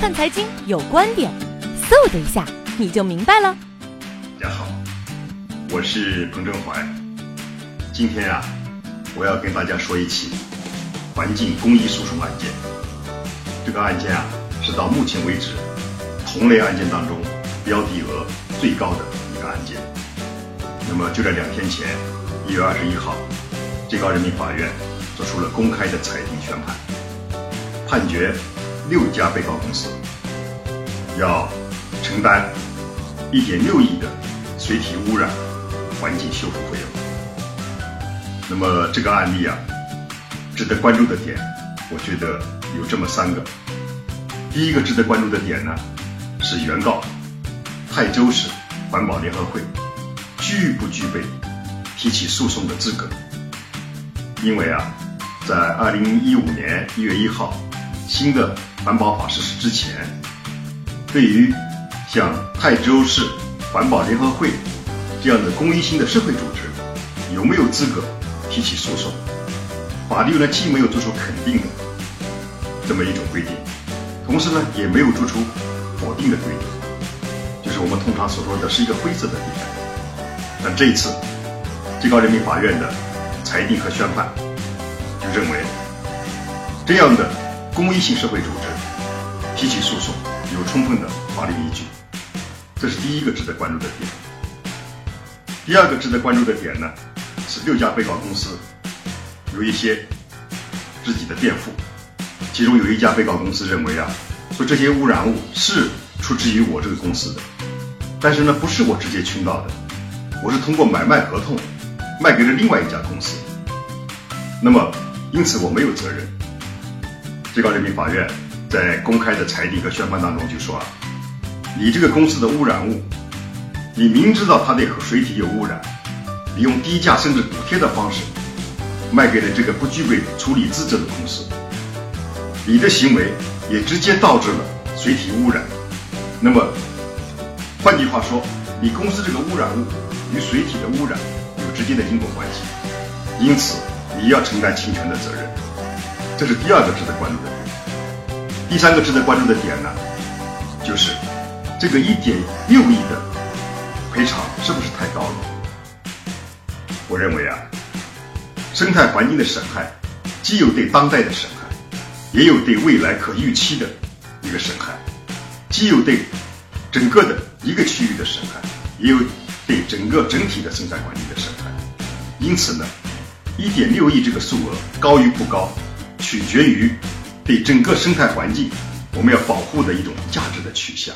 看财经有观点，嗖的一下你就明白了。大家好，我是彭振怀。今天啊，我要跟大家说一起环境公益诉讼案件。这个案件啊，是到目前为止同类案件当中标的额最高的一个案件。那么就在两天前，一月二十一号，最高人民法院作出了公开的裁定宣判，判决六家被告公司要承担一点六亿的水体污染环境修复费用。那么这个案例啊，值得关注的点，我觉得有这么三个。第一个值得关注的点呢，是原告泰州市环保联合会。具不具备提起诉讼的资格？因为啊，在二零一五年一月一号新的环保法实施之前，对于像泰州市环保联合会这样的公益性的社会组织，有没有资格提起诉讼？法律呢既没有做出肯定的这么一种规定，同时呢也没有做出否定的规定，就是我们通常所说的是一个灰色的地带。但这一次，最高人民法院的裁定和宣判就认为，这样的公益性社会组织提起诉讼有充分的法律依据，这是第一个值得关注的点。第二个值得关注的点呢，是六家被告公司有一些自己的辩护，其中有一家被告公司认为啊，说这些污染物是出自于我这个公司的，但是呢，不是我直接倾倒的。我是通过买卖合同卖给了另外一家公司，那么因此我没有责任。最高人民法院在公开的裁定和宣判当中就说啊，你这个公司的污染物，你明知道它对水体有污染，你用低价甚至补贴的方式卖给了这个不具备处理资质的公司，你的行为也直接导致了水体污染。那么换句话说，你公司这个污染物。与水体的污染有直接的因果关系，因此你要承担侵权的责任，这是第二个值得关注的点。第三个值得关注的点呢，就是这个一点六亿的赔偿是不是太高了？我认为啊，生态环境的损害既有对当代的损害，也有对未来可预期的一个损害，既有对整个的一个区域的损害，也有。对整个整体的生态环境的损害，因此呢，一点六亿这个数额高与不高，取决于对整个生态环境我们要保护的一种价值的取向。